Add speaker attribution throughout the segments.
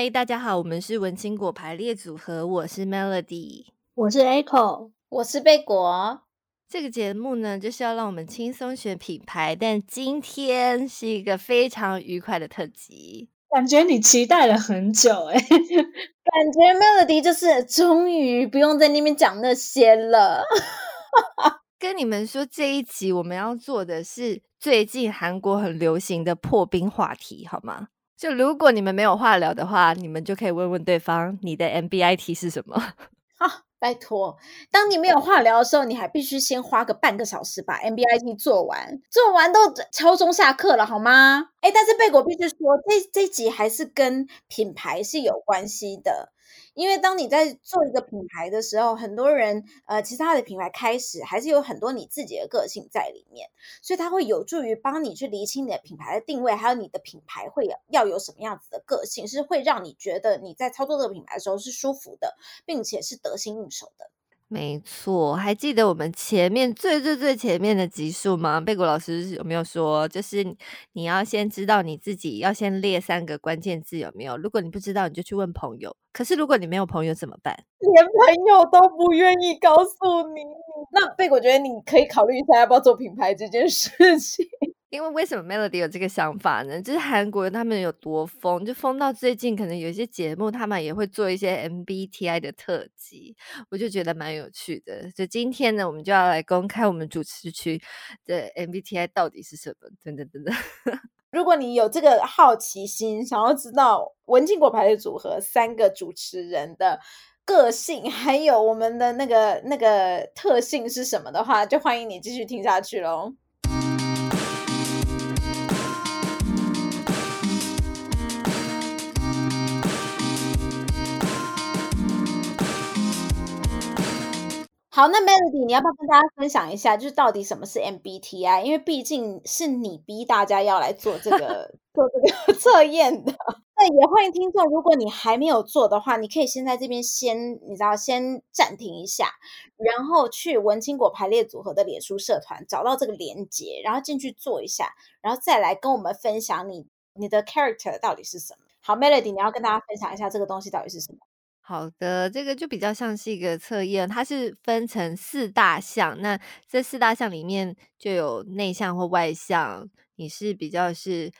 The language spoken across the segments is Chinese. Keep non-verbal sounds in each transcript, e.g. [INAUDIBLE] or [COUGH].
Speaker 1: 嗨，大家好，我们是文青果排列组合，我是 Melody，
Speaker 2: 我是 Echo，
Speaker 3: 我是贝果。
Speaker 1: 这个节目呢，就是要让我们轻松选品牌，但今天是一个非常愉快的特辑，
Speaker 2: 感觉你期待了很久诶，[LAUGHS] 感
Speaker 3: 觉 Melody 就是终于不用在那边讲那些了。[LAUGHS]
Speaker 1: 跟你们说，这一集我们要做的是最近韩国很流行的破冰话题，好吗？就如果你们没有话聊的话，你们就可以问问对方，你的 MBIT 是什么？[LAUGHS]
Speaker 3: 啊，拜托，当你没有话聊的时候，你还必须先花个半个小时把 MBIT 做完，做完都敲钟下课了，好吗？诶，但是贝果必须说，这这集还是跟品牌是有关系的。因为当你在做一个品牌的时候，很多人呃，其他的品牌开始还是有很多你自己的个性在里面，所以它会有助于帮你去厘清你的品牌的定位，还有你的品牌会要有什么样子的个性，是会让你觉得你在操作这个品牌的时候是舒服的，并且是得心应手的。
Speaker 1: 没错，还记得我们前面最最最前面的集数吗？贝果老师有没有说，就是你要先知道你自己，要先列三个关键字，有没有？如果你不知道，你就去问朋友。可是如果你没有朋友怎么办？[LAUGHS]
Speaker 3: 连朋友都不愿意告诉你，那贝果觉得你可以考虑一下要不要做品牌这件事情。
Speaker 1: 因为为什么 Melody 有这个想法呢？就是韩国人他们有多疯，就疯到最近可能有一些节目，他们也会做一些 MBTI 的特辑，我就觉得蛮有趣的。所以今天呢，我们就要来公开我们主持区的 MBTI 到底是什么？等等等等。[LAUGHS]
Speaker 3: 如果你有这个好奇心，想要知道文静果排列组合三个主持人的个性，还有我们的那个那个特性是什么的话，就欢迎你继续听下去喽。好，那 Melody，你要不要跟大家分享一下，就是到底什么是 MBTI？因为毕竟是你逼大家要来做这个 [LAUGHS] 做这个 [LAUGHS] 测验的。那也欢迎听众，如果你还没有做的话，你可以先在这边先，你知道，先暂停一下，然后去文青果排列组合的脸书社团找到这个连接，然后进去做一下，然后再来跟我们分享你你的 character 到底是什么。好，Melody，你要跟大家分享一下这个东西到底是什么？
Speaker 1: 好的，这个就比较像是一个测验，它是分成四大项。那这四大项里面就有内向或外向，你是比较是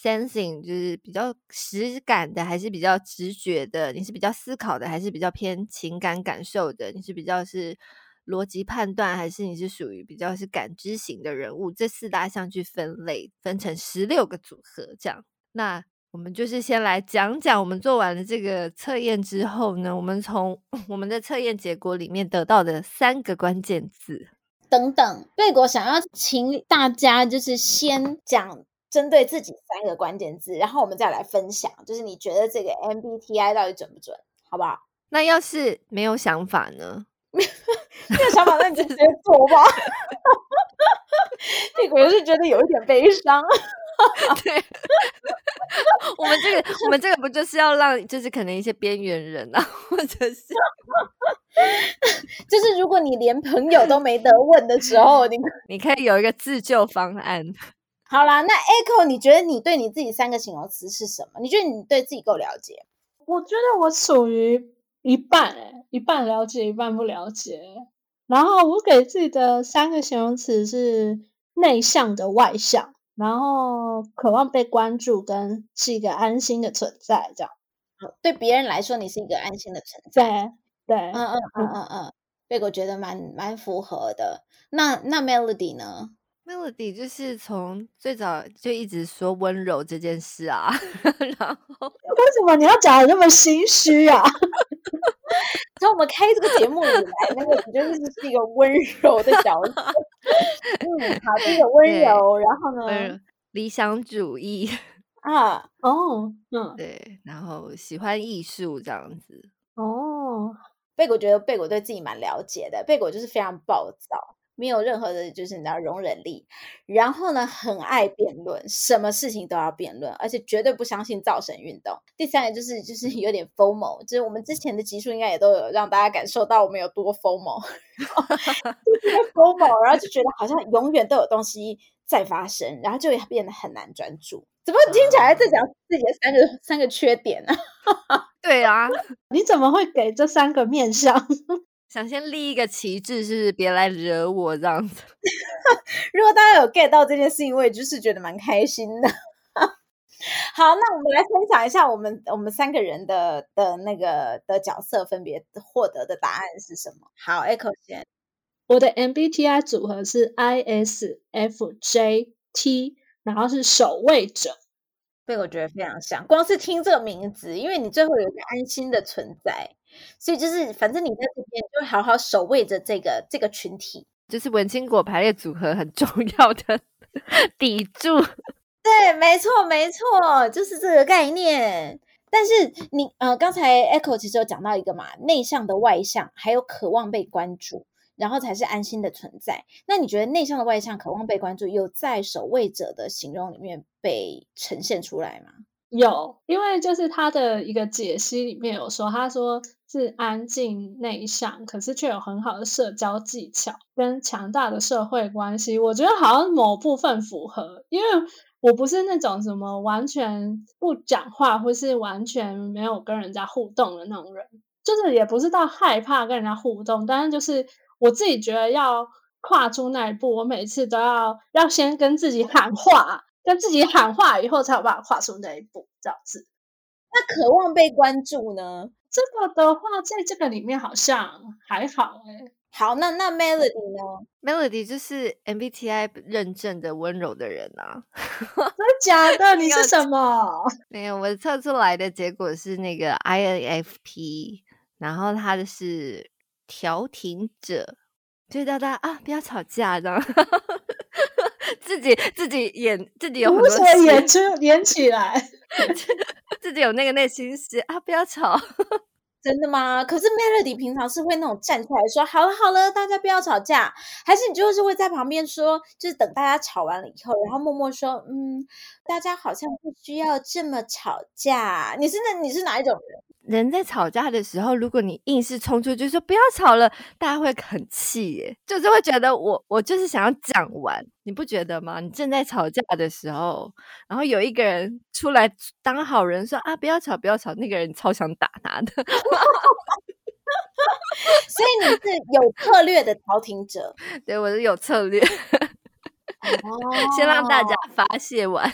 Speaker 1: sensing，就是比较实感的，还是比较直觉的？你是比较思考的，还是比较偏情感感受的？你是比较是逻辑判断，还是你是属于比较是感知型的人物？这四大项去分类，分成十六个组合，这样。那我们就是先来讲讲，我们做完了这个测验之后呢，我们从 [LAUGHS] 我们的测验结果里面得到的三个关键字
Speaker 3: 等等。贝果想要请大家就是先讲针对自己三个关键字，然后我们再来分享，就是你觉得这个 MBTI 到底准不准，好不好？
Speaker 1: 那要是没有想法呢？[LAUGHS]
Speaker 3: 没有想法，那你就直接做吧。贝果就是觉得有一点悲伤。[LAUGHS]
Speaker 1: 对，我们这个，我们这个不就是要让，就是可能一些边缘人啊，或者是，[LAUGHS]
Speaker 3: 就是如果你连朋友都没得问的时候，你 [LAUGHS]
Speaker 1: 你可以有一个自救方案。
Speaker 3: 好啦，那 Echo，你觉得你对你自己三个形容词是什么？你觉得你对自己够了解？
Speaker 2: 我觉得我属于一半，欸，一半了解，一半不了解。然后我给自己的三个形容词是内向的外向。然后渴望被关注，跟是一个安心的存在，这样。
Speaker 3: 对别人来说，你是一个安心的存在。
Speaker 2: 对，
Speaker 3: 嗯嗯嗯嗯嗯，这个我觉得蛮蛮符合的。那那 Melody 呢
Speaker 1: ？Melody 就是从最早就一直说温柔这件事啊。[LAUGHS] 然后
Speaker 2: 为什么你要讲的那么心虚啊？[LAUGHS]
Speaker 3: 从我们开这个节目以来，那个你就是是一个温柔的角色。嗯，好，这个 [LAUGHS] 温柔，然后呢，
Speaker 1: 理想主义 [LAUGHS]
Speaker 3: 啊，
Speaker 2: 哦，嗯，
Speaker 1: 对，然后喜欢艺术这样子。
Speaker 2: 哦，
Speaker 3: 贝果觉得贝果对自己蛮了解的，贝果就是非常暴躁。没有任何的，就是你知道容忍力，然后呢，很爱辩论，什么事情都要辩论，而且绝对不相信造神运动。第三个就是就是有点 FOMO，就是我们之前的集数应该也都有让大家感受到我们有多 FOMO，[LAUGHS] 就是 FOMO，然后就觉得好像永远都有东西在发生，然后就会变得很难专注。怎么听起来在讲自己的三个三个缺点呢？[LAUGHS]
Speaker 1: 对啊，[LAUGHS]
Speaker 2: 你怎么会给这三个面相？
Speaker 1: 想先立一个旗帜，是别来惹我这样子。[LAUGHS]
Speaker 3: 如果大家有 get 到这件事情，我也就是觉得蛮开心的。[LAUGHS] 好，那我们来分享一下我们我们三个人的的那个的角色分别获得的答案是什么？好，Echo 先，
Speaker 2: 我的 MBTI 组合是 ISFJT，然后是守卫者。
Speaker 3: 对，我觉得非常像，光是听这个名字，因为你最后有一个安心的存在。所以就是，反正你在这边就好好守卫着这个这个群体，
Speaker 1: 就是文青果排列组合很重要的 [LAUGHS] 抵柱。
Speaker 3: 对，没错，没错，就是这个概念。但是你呃，刚才 Echo 其实有讲到一个嘛，内向的外向，还有渴望被关注，然后才是安心的存在。那你觉得内向的外向、渴望被关注，有在守卫者的形容里面被呈现出来吗？
Speaker 2: 有，因为就是他的一个解析里面有说，他说。是安静内向，可是却有很好的社交技巧跟强大的社会关系。我觉得好像某部分符合，因为我不是那种什么完全不讲话，或是完全没有跟人家互动的那种人，就是也不是到害怕跟人家互动，但是就是我自己觉得要跨出那一步，我每次都要要先跟自己喊话，跟自己喊话以后才有办法跨出那一步，这样子。
Speaker 3: 那渴望被关注呢？
Speaker 2: 这个的话，在这个里面好像还好哎。
Speaker 3: 好，那那 Melody 呢
Speaker 1: ？Melody 就是 MBTI 认证的温柔的人啊。[LAUGHS]
Speaker 2: 真的假的？你是什么？[LAUGHS]
Speaker 1: 没有，我测出来的结果是那个 INFP，然后他的是调停者，就是大家啊，不要吵架这样。[LAUGHS] 自己自己演，自己有很多戏
Speaker 2: 演出演起来。
Speaker 1: 自己有那个内心戏啊！不要吵，[LAUGHS]
Speaker 3: 真的吗？可是 Melody 平常是会那种站出来说：“好了好了，大家不要吵架。”还是你就是会在旁边说，就是等大家吵完了以后，然后默默说：“嗯，大家好像不需要这么吵架。”你是那你是哪一种人？
Speaker 1: 人在吵架的时候，如果你硬是冲出去说不要吵了，大家会很气耶，就是会觉得我我就是想要讲完，你不觉得吗？你正在吵架的时候，然后有一个人出来当好人说啊不要吵不要吵，那个人超想打他的，[LAUGHS]
Speaker 3: 所以你是有策略的调停者，
Speaker 1: 对，我是有策略，[LAUGHS] 先让大家发泄完。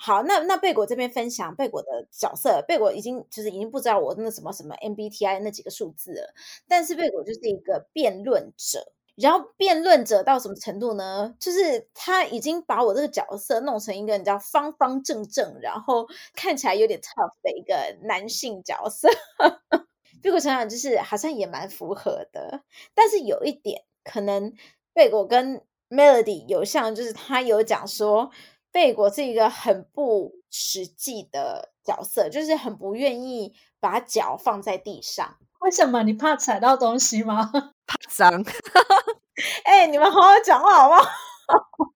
Speaker 3: 好，那那贝果这边分享贝果的角色，贝果已经就是已经不知道我那什么什么 MBTI 那几个数字了，但是贝果就是一个辩论者，然后辩论者到什么程度呢？就是他已经把我这个角色弄成一个你知道方方正正，然后看起来有点 tough 的一个男性角色。[LAUGHS] 贝果想想就是好像也蛮符合的，但是有一点可能贝果跟 Melody 有像，就是他有讲说。贝果是一个很不实际的角色，就是很不愿意把脚放在地上。
Speaker 2: 为什么？你怕踩到东西吗？[LAUGHS]
Speaker 1: 怕脏。[LAUGHS]
Speaker 3: 哎、欸，你们好好讲话好不好？[LAUGHS]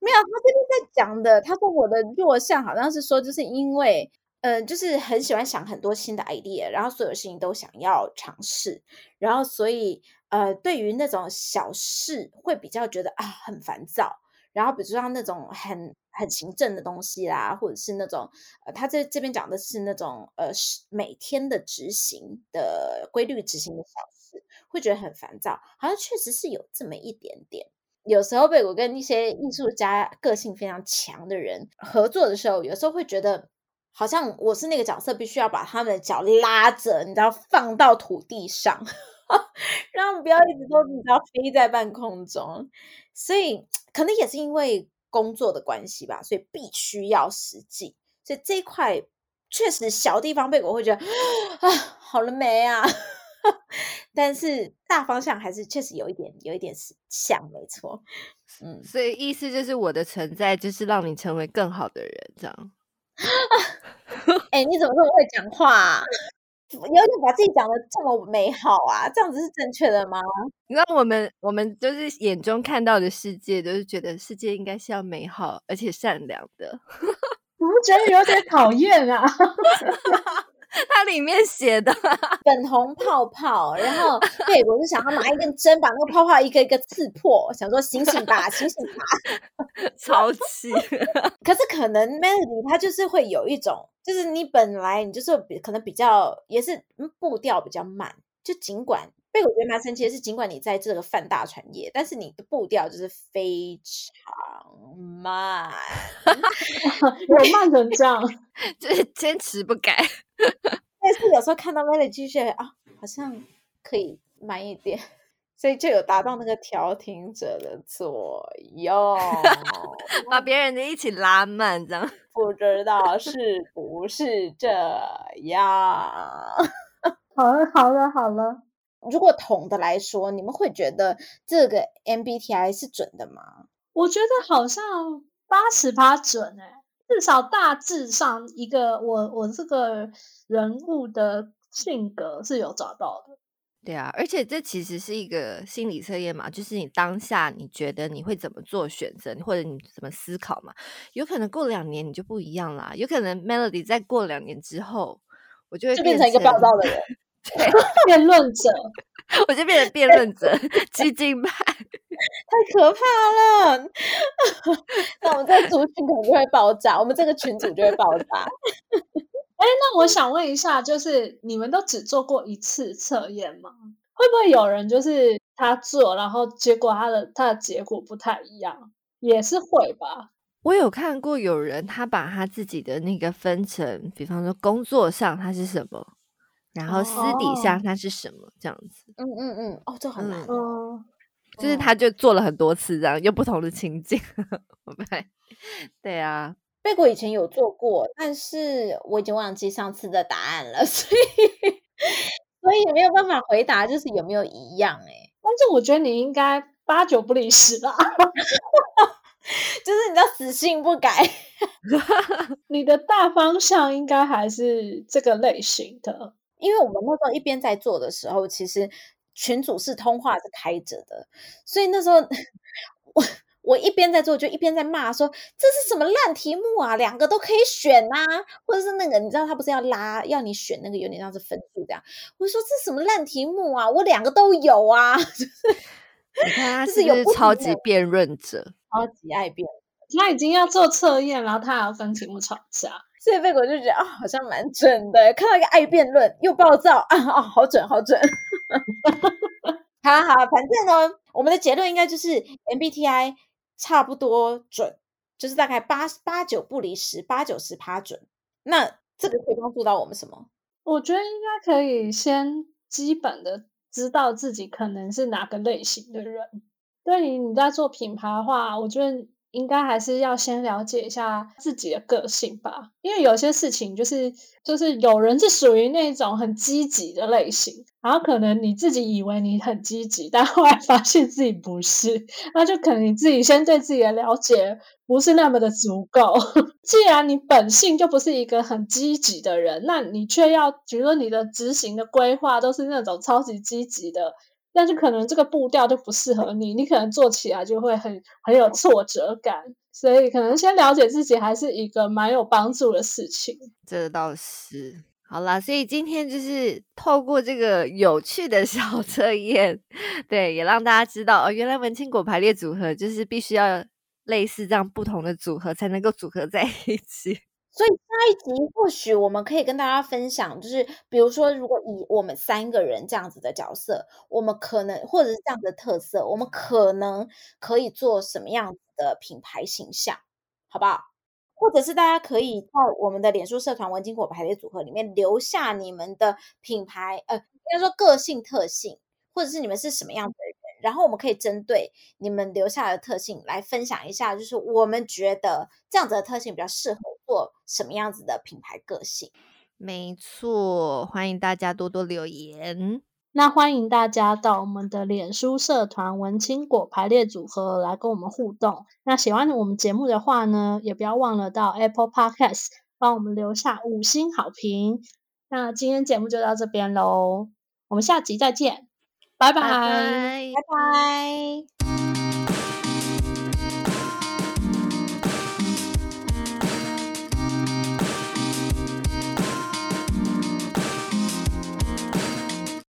Speaker 3: 没有，他这边在讲的，他说我的弱项好像是说，就是因为，呃，就是很喜欢想很多新的 idea，然后所有事情都想要尝试，然后所以，呃，对于那种小事会比较觉得啊很烦躁。然后，比如说像那种很很行政的东西啦，或者是那种呃，他这这边讲的是那种呃，每天的执行的规律执行的小事，会觉得很烦躁。好像确实是有这么一点点。有时候，被我跟一些艺术家个性非常强的人合作的时候，有时候会觉得好像我是那个角色，必须要把他们的脚拉着，你知道，放到土地上，[LAUGHS] 让不要一直都你知道飞在半空中。所以。可能也是因为工作的关系吧，所以必须要实际。所以这一块确实小地方，被我会觉得啊，好了没啊？[LAUGHS] 但是大方向还是确实有一点，有一点像，没错。嗯，
Speaker 1: 所以意思就是我的存在就是让你成为更好的人，这样。[LAUGHS]
Speaker 3: 哎、欸，你怎么这么会讲话啊？有点把自己讲的这么美好啊，这样子是正确的吗？
Speaker 1: 你知道我们我们就是眼中看到的世界，都是觉得世界应该是要美好而且善良的。
Speaker 2: 我们觉得有点讨厌啊？[LAUGHS]
Speaker 1: 它里面写的
Speaker 3: 粉红泡泡，然后 [LAUGHS] 对我就想要拿一根针把那个泡泡一个一个刺破，想说醒醒吧，醒醒吧，[LAUGHS]
Speaker 1: 超气。
Speaker 3: 可是可能 Melody 它就是会有一种，就是你本来你就是比可能比较也是步调比较慢，就尽管。所以我觉得蛮神奇的是，尽管你在这个泛大产业，但是你的步调就是非常慢，[LAUGHS]
Speaker 2: 我慢成这样，
Speaker 1: 就是坚持不改。[LAUGHS]
Speaker 3: 但是有时候看到 Melody 觉得啊，好像可以慢一点，所以就有达到那个调停者的作用，[LAUGHS]
Speaker 1: 把别人的一起拉慢，这样
Speaker 3: 不知道是不是这样？[LAUGHS]
Speaker 2: 好了，好了，好了。
Speaker 3: 如果统的来说，你们会觉得这个 MBTI 是准的吗？
Speaker 2: 我觉得好像八十八准哎，至少大致上一个我我这个人物的性格是有找到的。
Speaker 1: 对啊，而且这其实是一个心理测验嘛，就是你当下你觉得你会怎么做选择，或者你怎么思考嘛？有可能过两年你就不一样啦，有可能 Melody 再过两年之后，我就会
Speaker 3: 就变成一个暴躁的人。[LAUGHS]
Speaker 2: 对，辩论者，[LAUGHS]
Speaker 1: 我就变成辩论者，[LAUGHS] 激进派，
Speaker 3: 太可怕了。[LAUGHS] 那我们这个族群可能就会爆炸，我们这个群组就会爆炸。[LAUGHS]
Speaker 2: 哎，那我想问一下，就是你们都只做过一次测验吗？会不会有人就是他做，然后结果他的他的结果不太一样？也是会吧。
Speaker 1: 我有看过有人他把他自己的那个分成，比方说工作上他是什么。然后私底下他是什么、哦、这样子？
Speaker 3: 嗯嗯嗯，哦，这很难
Speaker 2: 哦。
Speaker 1: 就是他就做了很多次这样，用不同的情境。对，对啊，
Speaker 3: 贝果以前有做过，但是我已经忘记上次的答案了，[LAUGHS] 所以所以也没有办法回答，就是有没有一样哎、欸。
Speaker 2: 但是我觉得你应该八九不离十吧，[LAUGHS]
Speaker 3: 就是你知道死性不改，[LAUGHS]
Speaker 2: 你的大方向应该还是这个类型的。
Speaker 3: 因为我们那时候一边在做的时候，其实群组是通话是开着的，所以那时候 [LAUGHS] 我我一边在做，就一边在骂说，这是什么烂题目啊，两个都可以选啊，或者是那个你知道他不是要拉要你选那个有点像是分数这样，我就说这是什么烂题目啊，我两个都有啊，[LAUGHS]
Speaker 1: 你看他是不是超级辩论者，
Speaker 3: 超级爱辩，
Speaker 2: 他已经要做测验，然后他还要跟题目吵架。
Speaker 3: 所以贝果就觉得啊、哦，好像蛮准的。看到一个爱辩论又暴躁啊，哦，好准，好准。[LAUGHS] 好好，反正呢，我们的结论应该就是 MBTI 差不多准，就是大概八八九不离十，八九十趴准。那这个可以帮助到我们什么？
Speaker 2: 我觉得应该可以先基本的知道自己可能是哪个类型的人。对于你在做品牌的话，我觉得。应该还是要先了解一下自己的个性吧，因为有些事情就是就是有人是属于那种很积极的类型，然后可能你自己以为你很积极，但后来发现自己不是，那就可能你自己先对自己的了解不是那么的足够。[LAUGHS] 既然你本性就不是一个很积极的人，那你却要觉得你的执行的规划都是那种超级积极的。但是可能这个步调就不适合你，你可能做起来就会很很有挫折感，所以可能先了解自己还是一个蛮有帮助的事情。
Speaker 1: 这倒是。好啦，所以今天就是透过这个有趣的小测验，对，也让大家知道哦，原来文青果排列组合就是必须要类似这样不同的组合才能够组合在一起。
Speaker 3: 所以下一集或许我们可以跟大家分享，就是比如说，如果以我们三个人这样子的角色，我们可能或者是这样的特色，我们可能可以做什么样子的品牌形象，好不好？或者是大家可以在我们的脸书社团“文青果排列组合”里面留下你们的品牌，呃，应该说个性特性，或者是你们是什么样的人。然后我们可以针对你们留下来的特性来分享一下，就是我们觉得这样子的特性比较适合做什么样子的品牌个性。
Speaker 1: 没错，欢迎大家多多留言。
Speaker 2: 那欢迎大家到我们的脸书社团“文青果排列组合”来跟我们互动。那喜欢我们节目的话呢，也不要忘了到 Apple Podcast 帮我们留下五星好评。那今天节目就到这边喽，我们下集再见。拜拜，
Speaker 1: 拜拜。
Speaker 3: 拜拜。